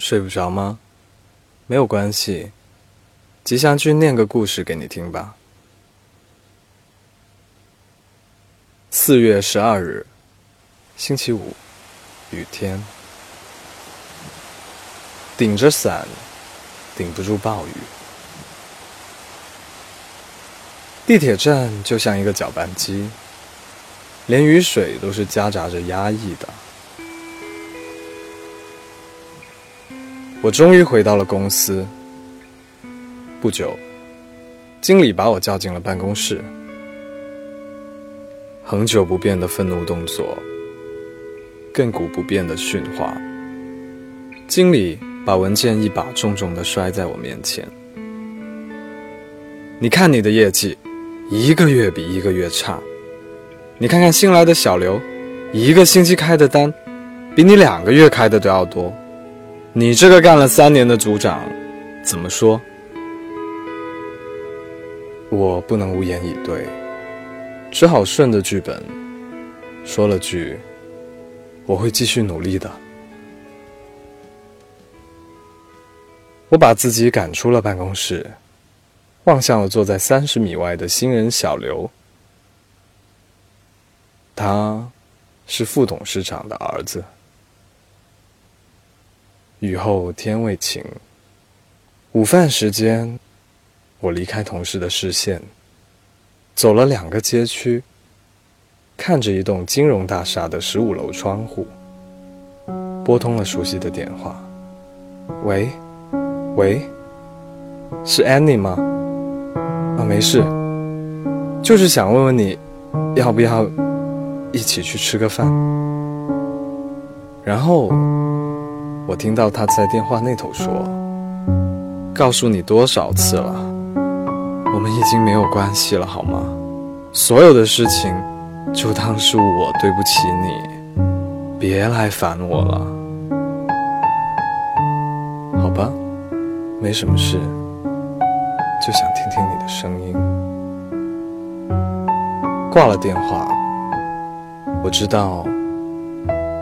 睡不着吗？没有关系，吉祥君念个故事给你听吧。四月十二日，星期五，雨天，顶着伞，顶不住暴雨。地铁站就像一个搅拌机，连雨水都是夹杂着压抑的。我终于回到了公司。不久，经理把我叫进了办公室。恒久不变的愤怒动作，亘古不变的训话。经理把文件一把重重的摔在我面前。你看你的业绩，一个月比一个月差。你看看新来的小刘，一个星期开的单，比你两个月开的都要多。你这个干了三年的组长，怎么说？我不能无言以对，只好顺着剧本说了句：“我会继续努力的。”我把自己赶出了办公室，望向了坐在三十米外的新人小刘。他是副董事长的儿子。雨后天未晴，午饭时间，我离开同事的视线，走了两个街区，看着一栋金融大厦的十五楼窗户，拨通了熟悉的电话。喂，喂，是 Annie 吗？啊，没事，就是想问问你，要不要一起去吃个饭？然后。我听到他在电话那头说：“告诉你多少次了，我们已经没有关系了，好吗？所有的事情，就当是我对不起你，别来烦我了，好吧？没什么事，就想听听你的声音。”挂了电话，我知道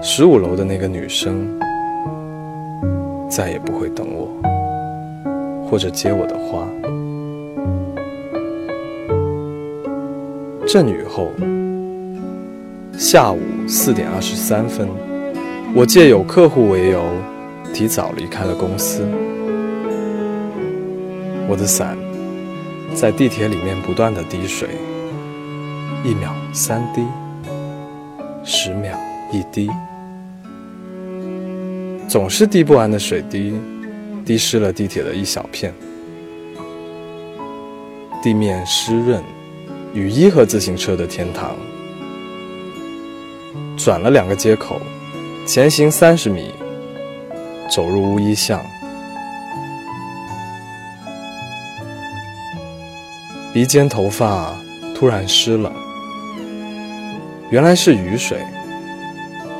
十五楼的那个女生。再也不会等我，或者接我的花。阵雨后，下午四点二十三分，我借有客户为由，提早离开了公司。我的伞在地铁里面不断的滴水，一秒三滴，十秒一滴。总是滴不完的水滴，滴湿了地铁的一小片。地面湿润，雨衣和自行车的天堂。转了两个街口，前行三十米，走入乌衣巷。鼻尖头发突然湿了，原来是雨水。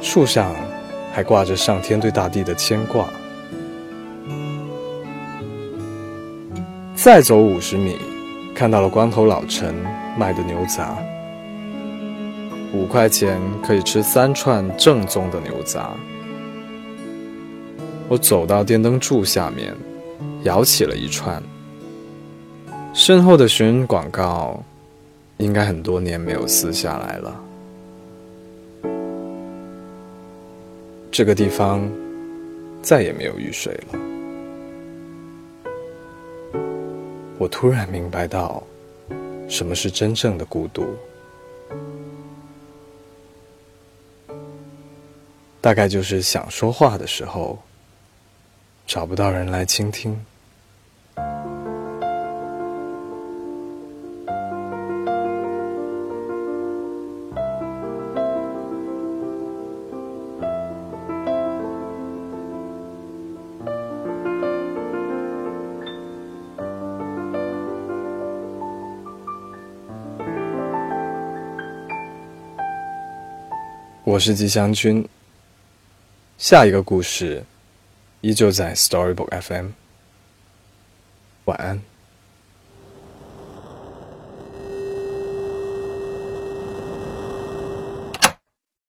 树上。还挂着上天对大地的牵挂。再走五十米，看到了光头老陈卖的牛杂，五块钱可以吃三串正宗的牛杂。我走到电灯柱下面，摇起了一串。身后的寻人广告，应该很多年没有撕下来了。这个地方再也没有雨水了。我突然明白到，什么是真正的孤独。大概就是想说话的时候，找不到人来倾听。我是吉祥君。下一个故事依旧在 Storybook FM。晚安。